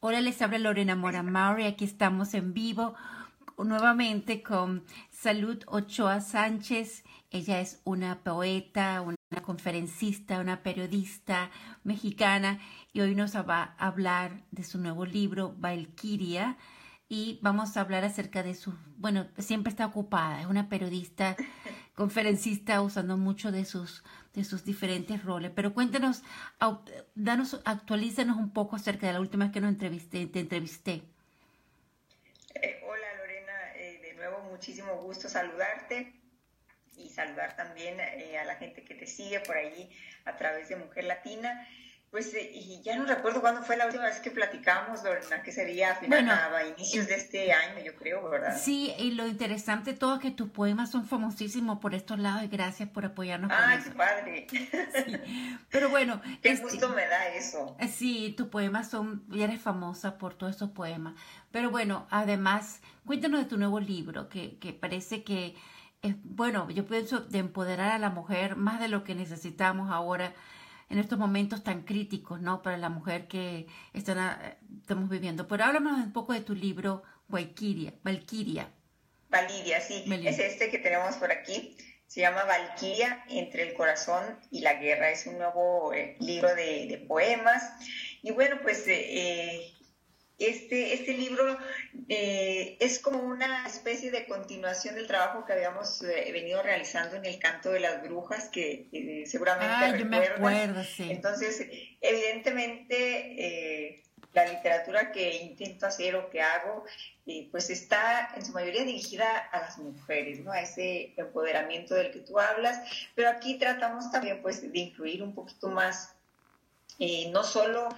Hola, les habla Lorena Mora Mauri. Aquí estamos en vivo nuevamente con Salud Ochoa Sánchez. Ella es una poeta, una conferencista, una periodista mexicana y hoy nos va a hablar de su nuevo libro, Valkyria. Y vamos a hablar acerca de su, bueno, siempre está ocupada, es una periodista, conferencista, usando mucho de sus de sus diferentes roles. Pero cuéntanos, danos, actualízanos un poco acerca de la última vez que nos entrevisté, te entrevisté. Eh, hola Lorena, eh, de nuevo muchísimo gusto saludarte y saludar también eh, a la gente que te sigue por ahí a través de Mujer Latina. Pues eh, y ya no recuerdo cuándo fue la última vez que platicamos, Lorena, que sería a, final, a inicios de este año, yo creo, ¿verdad? Sí, y lo interesante todo es que tus poemas son famosísimos por estos lados y gracias por apoyarnos. ¡Ay, qué padre! Pero bueno. Qué este, gusto me da eso. Eh, sí, tus poemas son, y eres famosa por todos esos poemas. Pero bueno, además, cuéntanos de tu nuevo libro, que, que parece que, es, bueno, yo pienso de empoderar a la mujer más de lo que necesitamos ahora en estos momentos tan críticos, ¿no? Para la mujer que están, estamos viviendo. Pero háblame un poco de tu libro, Valkyria. Valkyria. Valiria, sí. Es este que tenemos por aquí. Se llama Valkyria, entre el corazón y la guerra. Es un nuevo eh, libro de, poemas. Y bueno, pues eh, eh este, este libro eh, es como una especie de continuación del trabajo que habíamos eh, venido realizando en el canto de las brujas, que seguramente ah, Yo me acuerdo, sí. Entonces, evidentemente, la literatura que intento hacer o que hago, pues está en su mayoría dirigida a las mujeres, ¿no? A ese empoderamiento del que tú hablas, pero aquí tratamos también, pues, de incluir un poquito más, no solo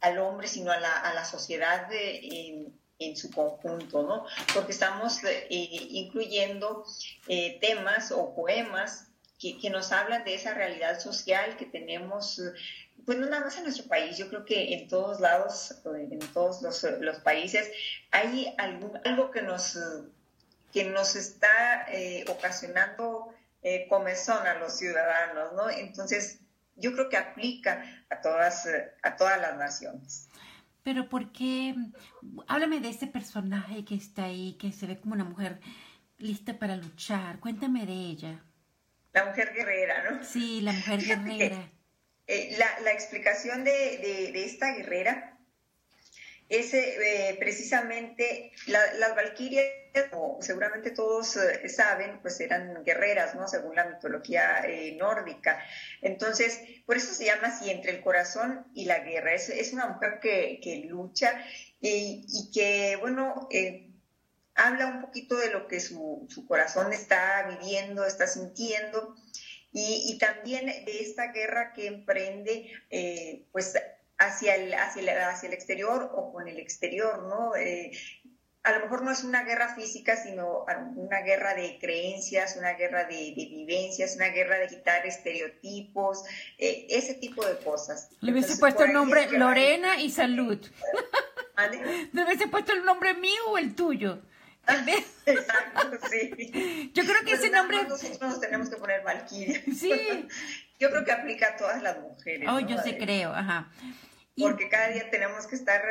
al hombre, sino a la, a la sociedad en, en, su conjunto, ¿no? Porque estamos eh, incluyendo eh, temas o poemas que, que, nos hablan de esa realidad social que tenemos, pues no nada más en nuestro país, yo creo que en todos lados, en todos los, los países, hay algún, algo que nos, que nos está eh, ocasionando comezón a los ciudadanos, ¿no? Entonces, yo creo que aplica a todas, a todas las naciones. Pero ¿por qué? Háblame de ese personaje que está ahí, que se ve como una mujer lista para luchar. Cuéntame de ella. La mujer guerrera, ¿no? Sí, la mujer guerrera. Eh, la, la, explicación de, de, de, esta guerrera es eh, precisamente las valquirias, como seguramente todos eh, saben, pues eran guerreras, ¿no? Según la mitología eh, nórdica. Entonces, por eso se llama así, entre el corazón y la guerra. Es, es una mujer que, que lucha y, que, bueno, habla un poquito de lo que su, su corazón está viviendo, está sintiendo. Y, y, también de esta guerra que emprende, pues hacia el, hacia el, hacia el exterior o con el exterior, ¿no? Eh, a lo mejor no es una guerra física, sino una guerra de creencias, una guerra de, vivencias, una guerra de quitar estereotipos, eh, ese tipo de cosas. Le hubiese puesto el nombre Lorena y Salud. Le hubiese puesto el nombre mío o el tuyo. Exacto, sí. Yo creo que pues ese nombre. Nosotros nos tenemos que poner Valkyria. Sí. Yo creo que aplica a todas las mujeres. Oh, yo sí creo, ajá porque cada día tenemos que estar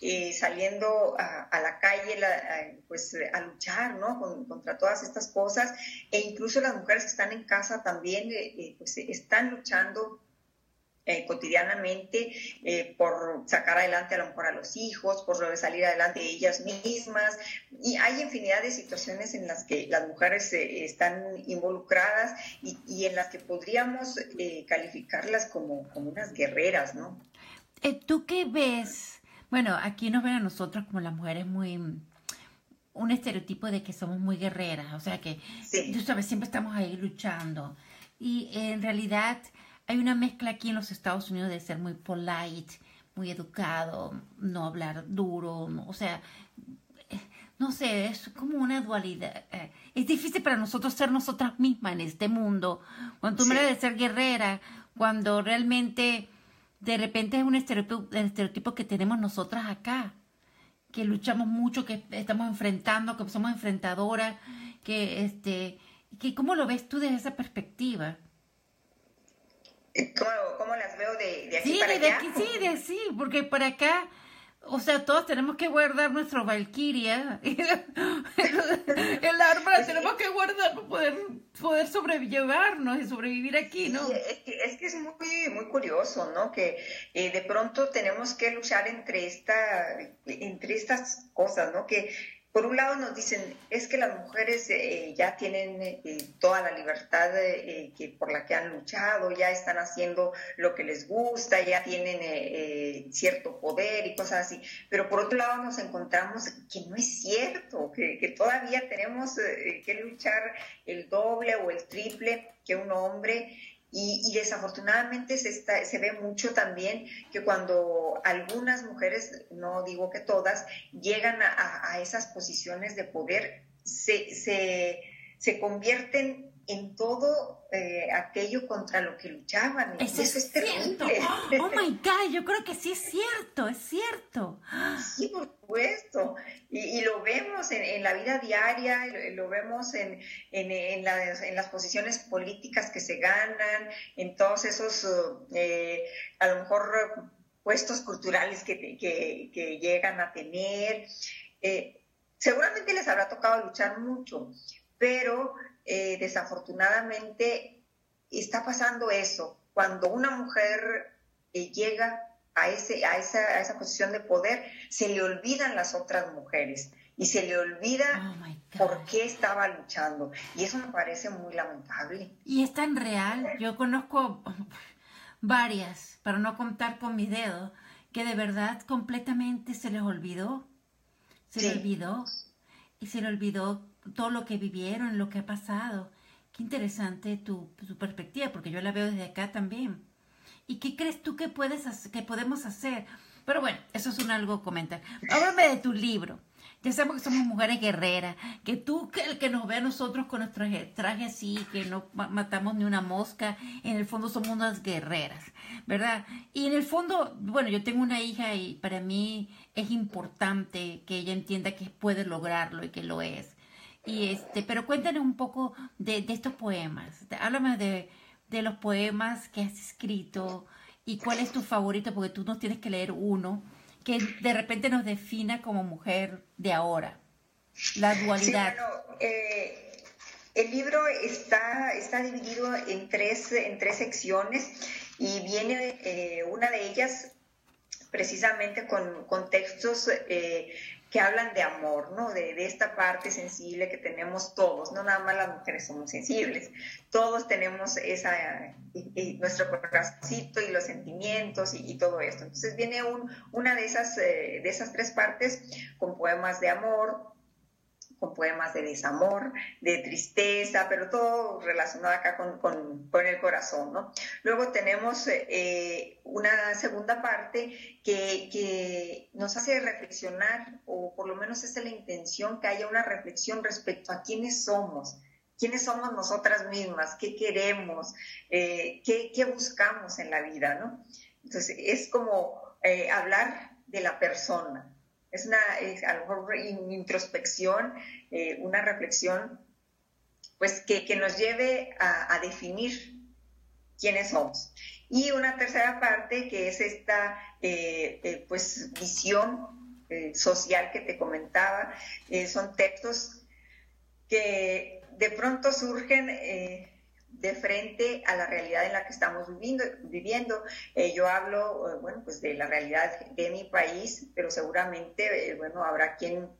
eh, saliendo a, la calle a, pues, a luchar ¿no? contra todas estas cosas e incluso las mujeres que están en casa también eh, eh, pues, están luchando cotidianamente por sacar adelante a lo mejor a los hijos, por salir adelante ellas mismas. Y hay infinidad de situaciones en las que las mujeres están involucradas y, y, en las que podríamos calificarlas como, como unas guerreras, ¿no? Eh, ¿Tú qué ves? Bueno, aquí nos ven a nosotros como las mujeres muy un estereotipo de que somos muy guerreras, o sea que, tú sabes, siempre estamos ahí luchando. Y en realidad hay una mezcla aquí en los Estados Unidos de ser muy polite, muy educado, no hablar duro, o sea, no sé, es como una dualidad. Eh, es difícil para nosotros ser nosotras mismas en este mundo. Cuando tú me de ser guerrera, cuando realmente de repente es un estereotipo, estereotipo que tenemos nosotras acá, que luchamos mucho, que estamos enfrentando, que somos enfrentadoras, que este, que ¿cómo lo ves tú desde esa perspectiva? ¿Cómo, cómo las veo de, de aquí sí, para de allá? Aquí, sí, de sí, porque por acá o sea, todos tenemos que guardar nuestro Valkyria. El arma la tenemos que guardar para poder, poder sobrellevarnos y sobrevivir aquí, ¿no? es, que, es, muy, muy curioso, ¿no? Que eh, de pronto tenemos que luchar entre, esta, entre estas cosas, ¿no? Que por un lado nos dicen, es que las mujeres eh, ya tienen eh, toda la libertad eh, que, por la que han luchado, ya están haciendo lo que les gusta, ya tienen cierto poder y cosas así. Pero por otro lado nos encontramos que no es cierto, que, que todavía tenemos que luchar el doble o el triple que un hombre y, desafortunadamente se, está, se ve mucho también que cuando algunas mujeres, no digo que todas, llegan a, esas posiciones de poder, se, se, se convierten en todo eh, aquello contra lo que luchaban. Eso, es, terrible. Oh, my God, yo creo que sí es cierto, es cierto. Sí, por supuesto. Y, lo vemos en, la vida diaria, lo, vemos en, en, las, posiciones políticas que se ganan, en todos esos, eh, a lo mejor, puestos culturales que, que, llegan a tener. Eh, seguramente les habrá tocado luchar mucho, pero eh, desafortunadamente está pasando eso. Cuando una mujer eh, llega a, ese, a, esa, a esa posición de poder, se le olvidan las otras mujeres y se le olvida oh por qué estaba luchando. Y eso me parece muy lamentable. Y es tan real. Yo conozco varias, para no contar con mi dedo, que de verdad completamente se les olvidó. Se les olvidó. Y se le olvidó todo lo que vivieron, lo que ha pasado. Qué interesante tu, perspectiva, porque yo la veo desde acá también. ¿Y qué crees tú que, puedes que podemos hacer? Pero bueno, eso es un algo comentar. Háblame de tu libro. Ya sabemos que somos mujeres guerreras, que tú, que que nos ve a nosotros con nuestros trajes así, que no matamos ni una mosca, en el fondo somos unas guerreras, ¿verdad? Y en el fondo, bueno, yo tengo una hija y para mí es importante que ella entienda que puede lograrlo y que lo es. Y este, pero cuéntanos un poco de, estos poemas. Háblame de, de, los poemas que has escrito y cuál es tu favorito, porque tú nos tienes que leer uno que de repente nos defina como mujer de ahora. La dualidad. Eh, el libro está, está dividido en tres, en tres secciones y viene eh, una de ellas precisamente con, con textos eh, que hablan de amor, ¿no? De, de, esta parte sensible que tenemos todos, no nada más las mujeres somos sensibles, todos tenemos esa, nuestro corazoncito y los sentimientos y, todo esto. Entonces viene un, una de esas, eh, de esas tres partes con poemas de amor, con poemas de desamor, de tristeza, pero todo relacionado acá con, con, el corazón, ¿no? Luego tenemos eh, una segunda parte que, que, nos hace reflexionar, o por lo menos es la intención, que haya una reflexión respecto a quiénes somos, quiénes somos nosotras mismas, qué queremos, eh, qué, qué, buscamos en la vida, ¿no? Entonces, es como eh, hablar de la persona, es una, a lo mejor introspección, eh, una reflexión, pues que, nos lleve a, definir quiénes somos. Y una tercera parte que es esta, eh, eh, pues, visión social que te comentaba, son textos que de pronto surgen de frente a la realidad en la que estamos viviendo. viviendo. Eh, yo hablo, eh, bueno, pues de la realidad de mi país, pero seguramente, eh, bueno, habrá quien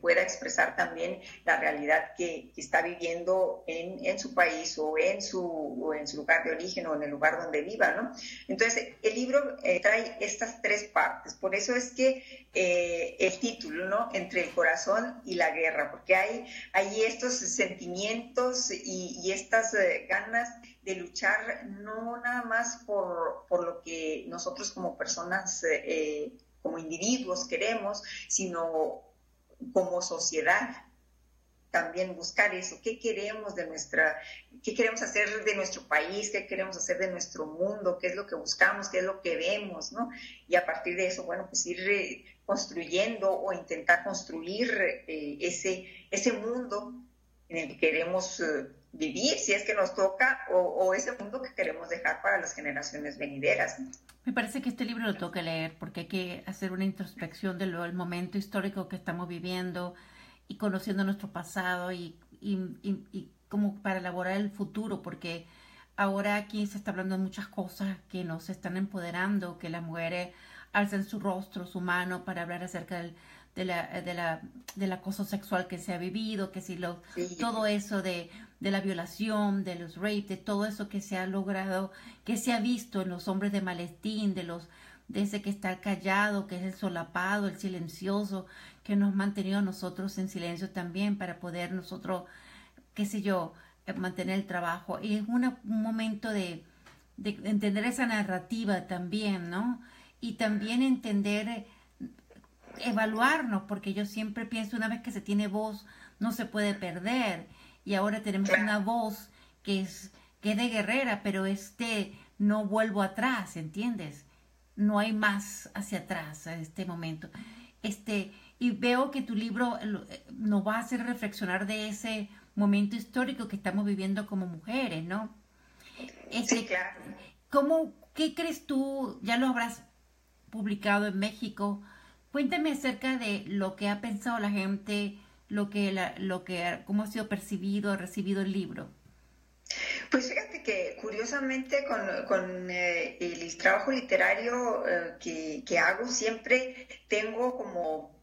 pueda expresar también la realidad que, está viviendo en, su país o en su, en su lugar de origen o en el lugar donde viva, ¿no? Entonces, el libro eh, trae estas tres partes, por eso es que eh, el título, ¿no? Entre el corazón y la guerra, porque hay, hay estos sentimientos y, estas eh, ganas de luchar no nada más por, por lo que nosotros como personas, como individuos queremos, sino como sociedad también buscar eso, qué queremos de nuestra, qué queremos hacer de nuestro país, qué queremos hacer de nuestro mundo, qué es lo que buscamos, qué es lo que vemos, ¿no? Y a partir de eso, bueno, pues ir eh, construyendo o intentar construir eh, ese, ese mundo en el que queremos eh, vivir, si es que nos toca, o, ese mundo que queremos dejar para las generaciones venideras. Me parece que este libro lo que leer porque hay que hacer una introspección del momento histórico que estamos viviendo y conociendo nuestro pasado y, y, y, como para elaborar el futuro, porque ahora aquí se está hablando de muchas cosas que nos están empoderando, que las mujeres alzan su rostro, su mano para hablar acerca del, de la, de la, del acoso sexual que se ha vivido, que si lo, todo eso de, de la violación, de los rapes, de todo eso que se ha logrado, que se ha visto en los hombres de Malestín, de los de ese que está callado, que es el solapado, el silencioso, que nos ha mantenido a nosotros en silencio también para poder nosotros, qué sé yo, eh, mantener el trabajo. Y es un momento de, de entender esa narrativa también, ¿no? Y también entender evaluarnos, porque yo siempre pienso, una vez que se tiene voz, no se puede perder. Y ahora tenemos una voz que es, que de guerrera, pero este no vuelvo atrás, ¿entiendes? No hay más hacia atrás en este momento. Este, y veo que tu libro eh, nos va a hacer reflexionar de ese momento histórico que estamos viviendo como mujeres, ¿no? Este, claro. ¿cómo, ¿Qué crees tú? Ya lo habrás publicado en México. Cuéntame acerca de lo que ha pensado la gente, lo que, la, lo que, cómo ha sido percibido, recibido el libro. Pues fíjate que curiosamente con, con eh, el trabajo literario eh, que, que, hago siempre tengo como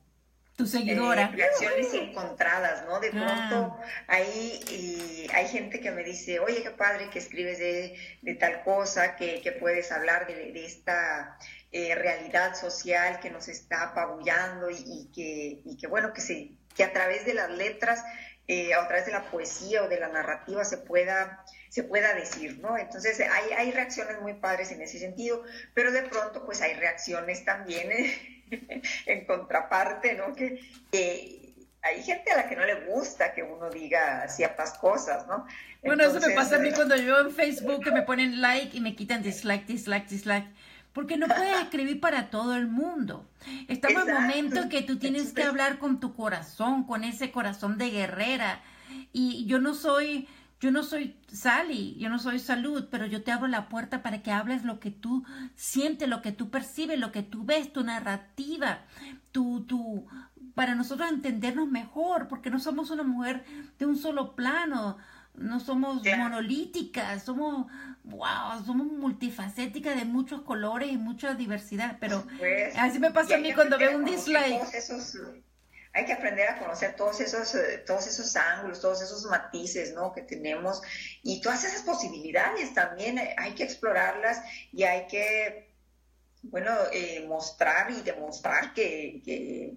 tu seguidora. Eh, reacciones encontradas, ¿no? De pronto ahí hay gente que me dice, oye, qué padre que escribes de, de tal cosa, que, que puedes hablar de, de esta eh, realidad social que nos está apabullando y, que, y que, bueno, que, se, que a través de las letras, eh, a través de la poesía o de la narrativa se pueda, se pueda decir, ¿no? Entonces hay, hay reacciones muy padres en ese sentido, pero de pronto pues hay reacciones también en contraparte, ¿no? Que, hay gente a la que no le gusta que uno diga ciertas cosas, ¿no? Bueno, eso me pasa a mí cuando yo en Facebook que me ponen like y me quitan dislike, dislike, dislike porque no puedes escribir para todo el mundo. Estamos en el momento que tú tienes que hablar con tu corazón, con ese corazón de guerrera. Y yo no soy, yo no soy Sally, yo no soy salud, pero yo te abro la puerta para que hables lo que tú sientes, lo que tú percibes, lo que tú ves, tu narrativa, tu, tu, para nosotros entendernos mejor, porque no somos una mujer de un solo plano no somos monolíticas, somos, wow, somos multifacéticas de muchos colores y mucha diversidad, pero pues, así me pasa a mí cuando veo un dislike. hay que aprender a conocer todos esos, eh, todos esos ángulos, todos esos matices, ¿no? Que tenemos y todas esas posibilidades también eh, hay que explorarlas y hay que, bueno, eh, mostrar y demostrar que, que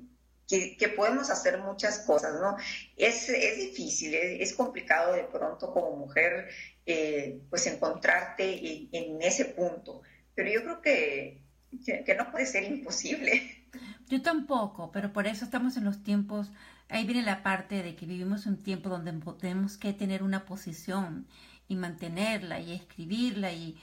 que, podemos hacer muchas cosas, ¿no? Es, es difícil, es, complicado de pronto como mujer, eh, pues encontrarte en, ese punto, pero yo creo que, que, no puede ser imposible. Yo tampoco, pero por eso estamos en los tiempos, ahí viene la parte de que vivimos un tiempo donde tenemos que tener una posición y mantenerla y escribirla y,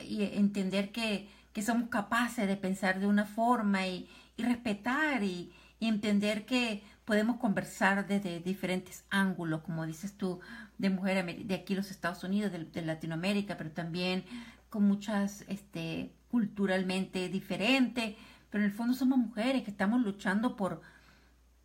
entender que, que, somos capaces de pensar de una forma y, y respetar y, y entender que podemos conversar desde diferentes ángulos, como dices tú, de mujer de aquí los Estados Unidos, de, Latinoamérica, pero también con muchas, este, culturalmente diferentes, pero en el fondo somos mujeres que estamos luchando por,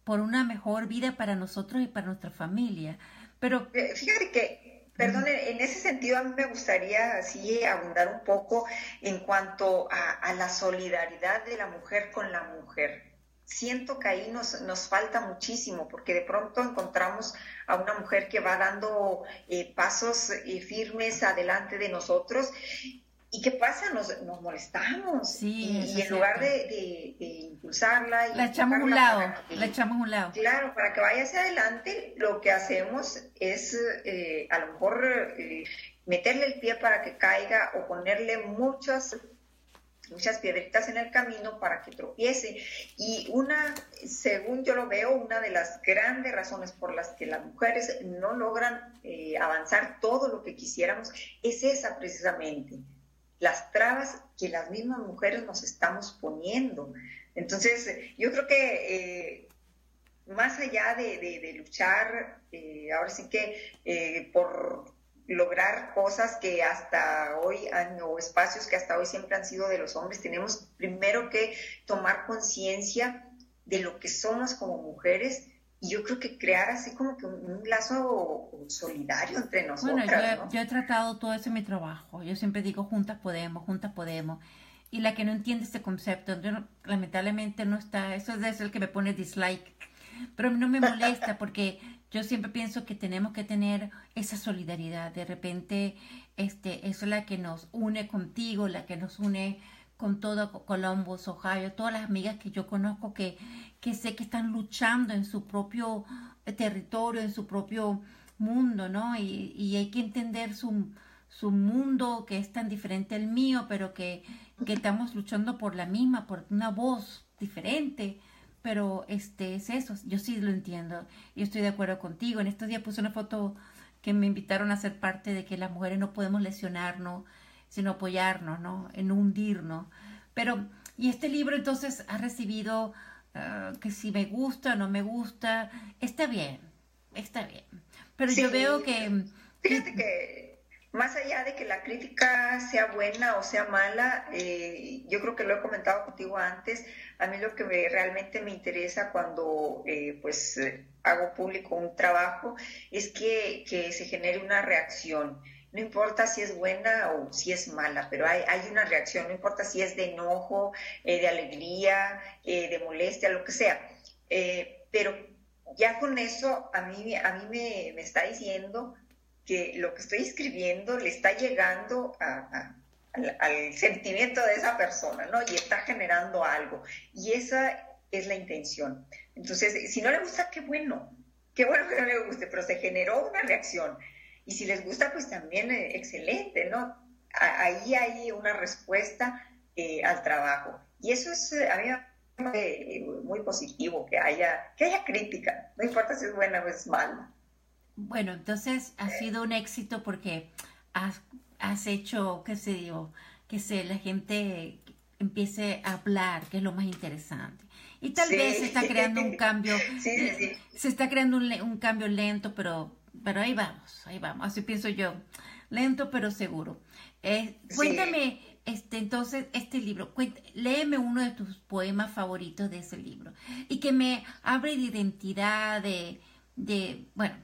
por una mejor vida para nosotros y para nuestra familia. Pero eh, fíjate que, perdón, en ese sentido a mí me gustaría así abundar un poco en cuanto a la solidaridad de la mujer con la mujer siento que ahí nos, nos falta muchísimo, porque de pronto encontramos a una mujer que va dando eh, pasos eh, firmes adelante de nosotros. ¿Y qué pasa? Nos, nos molestamos. y, en lugar de, impulsarla... la echamos a un lado, la echamos a un lado. Claro, para que vaya hacia adelante, lo que hacemos es eh, a lo mejor meterle el pie para que caiga o ponerle muchas muchas piedritas en el camino para que tropiece. Y una, según yo lo veo, una de las grandes razones por las que las mujeres no logran eh, avanzar todo lo que quisiéramos es esa precisamente, las trabas que las mismas mujeres nos estamos poniendo. Entonces, yo creo que... Eh, más allá de, luchar, eh, ahora sí que por lograr cosas que hasta hoy han, o espacios que hasta hoy siempre han sido de los hombres, tenemos primero que tomar conciencia de lo que somos como mujeres y yo creo que crear así como que un, lazo solidario entre nosotros. Bueno, yo, he tratado todo eso en mi trabajo. Yo siempre digo, juntas podemos, juntas podemos. Y la que no entiende este concepto, lamentablemente no está, eso es el que me pone dislike. Pero no me molesta porque yo siempre pienso que tenemos que tener esa solidaridad. De repente, este, eso es la que nos une contigo, la que nos une con todo Columbus, Ohio, todas las amigas que yo conozco que, que sé que están luchando en su propio territorio, en su propio mundo, ¿no? Y, y hay que entender su, su, mundo que es tan diferente al mío, pero que, que, estamos luchando por la misma, por una voz diferente. Pero este es eso, yo sí lo entiendo, yo estoy de acuerdo contigo. En estos días puse una foto que me invitaron a ser parte de que las mujeres no podemos lesionarnos, sino apoyarnos, ¿no? En hundirnos. Pero, y este libro entonces ha recibido ah, que si me gusta o no me gusta, está bien, está bien. Pero yo veo que... Fíjate que más allá de que la crítica sea buena o sea mala, eh, yo creo que lo he comentado contigo antes, a mí lo que realmente me interesa cuando eh, pues hago público un trabajo es que, que se genere una reacción no importa si es buena o si es mala, pero hay, hay una reacción, no importa si es de enojo, eh, de alegría, eh, de molestia, lo que sea. Eh, pero ya con eso a mí, a mí me, me, está diciendo que lo que estoy escribiendo le está llegando al, sentimiento de esa persona, ¿no? Y está generando algo. Y esa es la intención. Entonces, si no le gusta, qué bueno, qué bueno que no le guste, pero se generó una reacción. Y si les gusta, pues también eh, excelente, ¿no? Ahí hay una respuesta eh, al trabajo. Y eso es, eh, a mí muy positivo, que haya, que haya crítica, no importa si es buena o es mala. Bueno, entonces ha sido un éxito porque has, has hecho, qué sé yo, que se, la gente empiece a hablar, que es lo más interesante. Y tal vez se está creando un cambio, se está creando un, un cambio lento, pero pero ahí vamos, ahí vamos, así pienso yo, lento pero seguro. Eh, cuéntame, este, entonces, este libro, léeme uno de tus poemas favoritos de ese libro. Y que me abre de identidad, de, de bueno,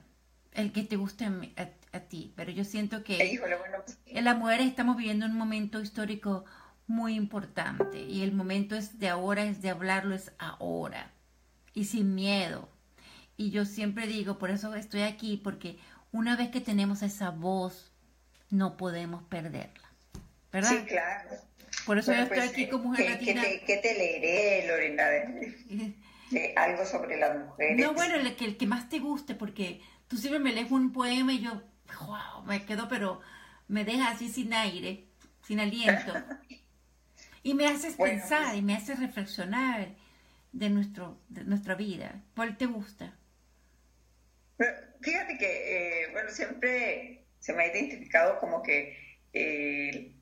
el que te guste a, ti, pero yo siento que pues, en las mujeres estamos viviendo un momento histórico muy importante y el momento es de ahora, es de hablarlo, es ahora y sin miedo y yo siempre digo, por eso estoy aquí, porque una vez que tenemos esa voz, no podemos perderla. ¿Verdad? Sí, claro. Por eso yo estoy pues, aquí como mujer ¿qué, latina. ¿qué te, leeré, Lorena? algo sobre las mujeres. No, bueno, el que, el que más te guste, porque tú siempre me lees un poema y yo, wow, me quedo, pero me deja así sin aire, sin aliento. y me haces pensar pues y me haces reflexionar de, nuestro, de nuestra vida. ¿Cuál te gusta? Fíjate que, eh, bueno, siempre se me ha identificado como que eh,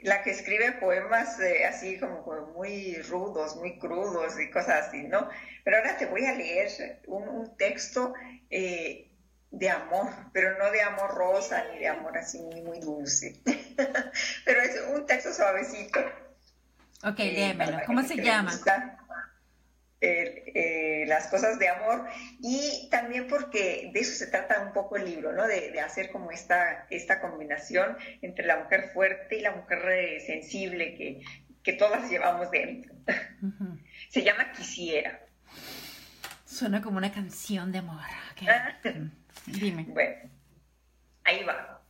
la que escribe poemas eh, así como, muy rudos, muy crudos y cosas así, ¿no? Pero ahora te voy a leer un, texto de amor, pero no de amor rosa ni de amor así muy, muy dulce, pero es un texto suavecito. Ok, léemelo. ¿Cómo se llama? Eh, las cosas de amor y también porque de eso se trata un poco el libro, ¿no? De, hacer como esta, esta combinación entre la mujer fuerte y la mujer eh, sensible que, que, todas llevamos dentro. Se llama Quisiera. Suena como una canción de amor. Bueno, ahí va.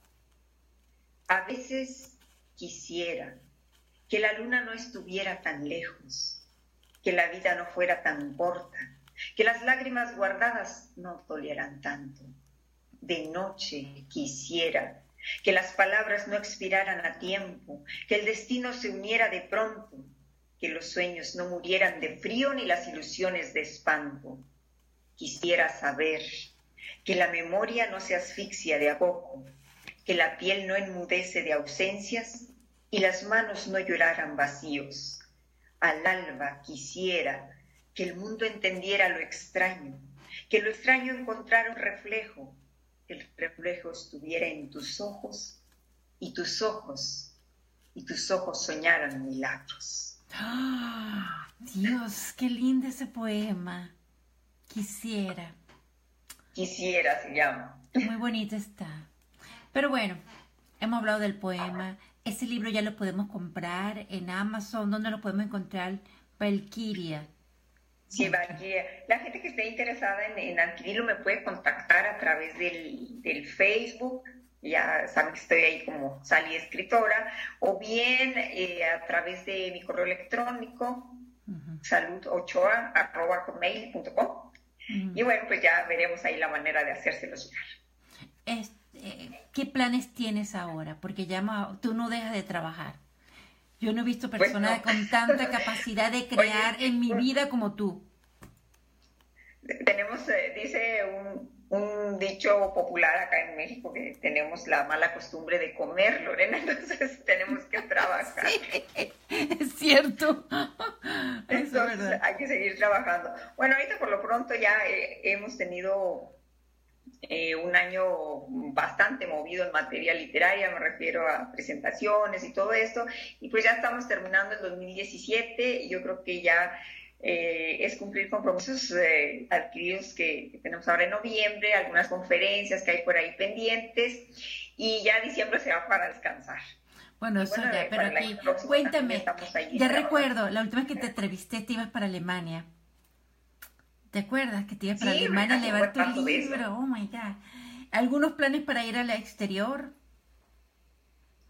A veces quisiera que la luna no estuviera tan lejos que la vida no fuera tan corta, que las lágrimas guardadas no dolieran tanto. De noche quisiera que las palabras no expiraran a tiempo, que el destino se uniera de pronto, que los sueños no murieran de frío ni las ilusiones de espanto. Quisiera saber que la memoria no se asfixia de a que la piel no enmudece de ausencias y las manos no lloraran vacíos al alba quisiera que el mundo entendiera lo extraño, que lo extraño encontrara un reflejo, que el reflejo estuviera en tus ojos y tus ojos, y tus ojos soñaran milagros. ¡Ah! Dios, qué lindo ese poema. Quisiera. Quisiera se llama. Muy bonito está. Pero bueno, hemos hablado del poema. Ese libro ya lo podemos comprar en Amazon. ¿Dónde lo podemos encontrar? Valkyria. Sí, Valkyria. La gente que esté interesada en, adquirirlo me puede contactar a través del, Facebook. Ya saben que estoy ahí como Sally Escritora. O bien eh, a través de mi correo electrónico, uh Y bueno, pues ya veremos ahí la manera de hacérselo llegar. Este, ¿Qué planes tienes ahora? Porque ya tú no dejas de trabajar. Yo no he visto personas con tanta capacidad de crear en mi vida como tú. Tenemos, eh, dice un, dicho popular acá en México que tenemos la mala costumbre de comer, Lorena, entonces tenemos que trabajar. es cierto. Entonces hay que seguir trabajando. Bueno, ahorita por lo pronto ya eh, hemos tenido eh, un año bastante movido en materia literaria, me refiero a presentaciones y todo esto, y pues ya estamos terminando el 2017 y yo creo que ya eh, es cumplir compromisos eh, adquiridos que, tenemos ahora en noviembre, algunas conferencias que hay por ahí pendientes y ya diciembre se va para descansar. Bueno, eso ya, pero aquí, cuéntame, ya recuerdo, la última vez que te entrevisté te ibas para Alemania. ¿Te acuerdas que te ibas para Alemania a llevar tu libro? Oh my God. ¿Algunos planes para ir al exterior?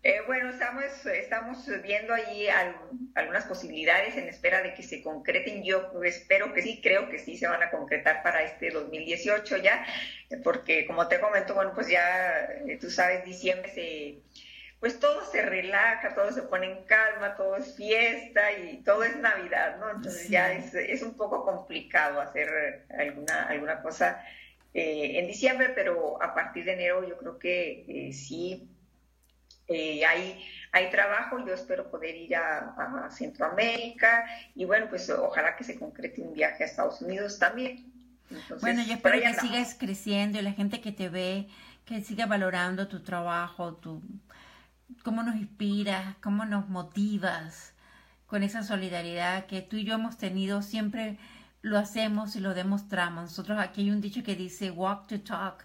Eh, bueno, estamos, estamos viendo ahí algunas posibilidades en espera de que se concreten. Yo espero que sí, creo que sí se van a concretar para este 2018 ya, porque como te comento, bueno, pues ya eh, tú sabes, diciembre se pues todo se relaja, todo se pone en calma, todo es fiesta y todo es Navidad, ¿no? Entonces ya es, un poco complicado hacer alguna, alguna cosa eh, en diciembre, pero a partir de enero yo creo que eh, sí eh, hay, hay trabajo, yo espero poder ir a, Centroamérica y bueno, pues ojalá que se concrete un viaje a Estados Unidos también. bueno, yo espero que sigas creciendo y la gente que te ve, que siga valorando tu trabajo, tu cómo nos inspiras, cómo nos motivas con esa solidaridad que tú y yo hemos tenido, siempre lo hacemos y lo demostramos. Nosotros aquí hay un dicho que dice walk to talk,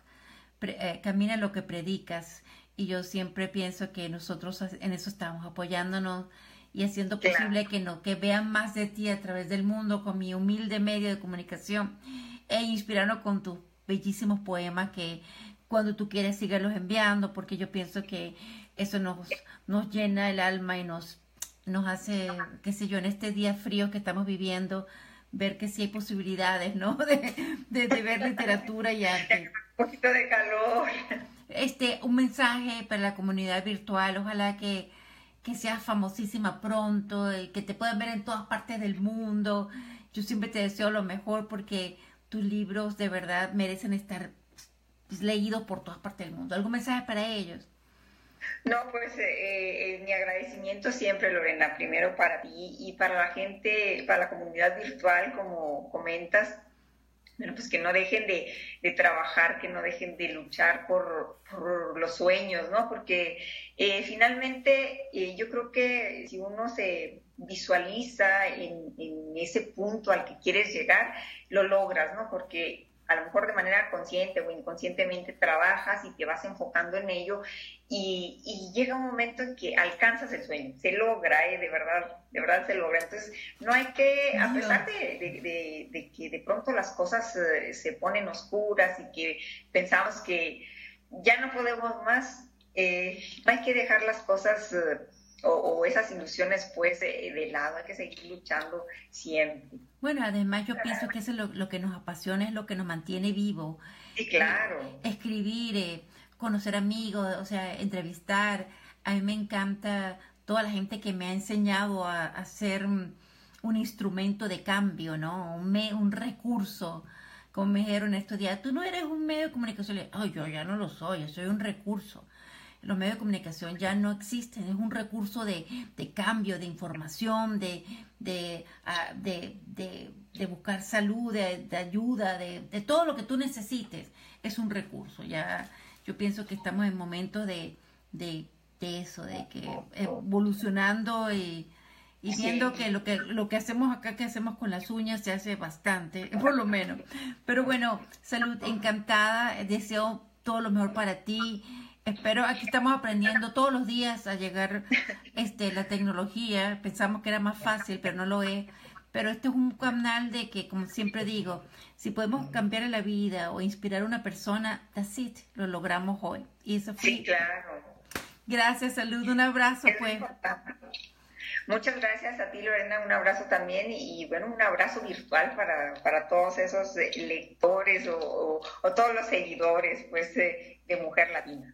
eh, camina lo que predicas. Y yo siempre pienso que nosotros en eso estamos apoyándonos y haciendo posible que no, que vean más de ti a través del mundo con mi humilde medio de comunicación e inspirarnos con tus bellísimos poemas que cuando tú quieres síguelos enviando porque yo pienso que eso nos, nos llena el alma y nos, nos hace, qué sé yo, en este día frío que estamos viviendo, ver que sí hay posibilidades, ¿no? De, de, ver literatura y arte. Un poquito de calor. Este, un mensaje para la comunidad virtual, ojalá que, que seas famosísima pronto, que te puedan ver en todas partes del mundo. Yo siempre te deseo lo mejor porque tus libros de verdad merecen estar leídos por todas partes del mundo. ¿Algún mensaje para ellos? No, pues eh, eh, mi agradecimiento siempre, Lorena, primero para ti y para la gente, para la comunidad virtual, como comentas, bueno, pues que no dejen de, trabajar, que no dejen de luchar por, los sueños, ¿no? Porque eh, finalmente yo creo que si uno se visualiza en, en, ese punto al que quieres llegar, lo logras, ¿no? Porque a lo mejor de manera consciente o inconscientemente trabajas y te vas enfocando en ello y, llega un momento en que alcanzas el sueño, se logra, ¿eh? de verdad, de verdad se logra. Entonces, no hay que, a pesar de, que de pronto las cosas eh, se ponen oscuras y que pensamos que ya no podemos más, eh, no hay que dejar las cosas o, esas ilusiones pues de, lado, hay que seguir luchando siempre. Bueno, además yo pienso que eso es lo, que nos apasiona, es lo que nos mantiene vivo. Sí, claro. escribir, eh, conocer amigos, o sea, entrevistar. A mí me encanta toda la gente que me ha enseñado a, hacer un instrumento de cambio, ¿no? Un, un recurso. Como me dijeron estos días, tú no eres un medio de comunicación. Ay, yo ya no lo soy, yo soy un recurso. Los medios de comunicación ya no existen, es un recurso de, cambio, de información, de, ah, de, de, buscar salud, de, ayuda, de, todo lo que tú necesites, es un recurso. Ya yo pienso que estamos en momentos de, de, eso, de que evolucionando y, viendo que lo que lo que hacemos acá que hacemos con las uñas se hace bastante por lo menos. Pero bueno salud encantada. Deseo todo lo mejor para ti Espero, aquí estamos aprendiendo todos los días a llegar este, la tecnología. Pensamos que era más fácil, pero no lo es. Pero este es un canal de que, como siempre digo, si podemos cambiar la vida o inspirar a una persona, that's it, lo logramos hoy. Y eso fue. Sí, claro. Gracias, salud, un abrazo, pues. Muchas gracias a ti, Lorena, un abrazo también y, bueno, un abrazo virtual para, para todos esos lectores o, todos los seguidores, pues, de Mujer Latina.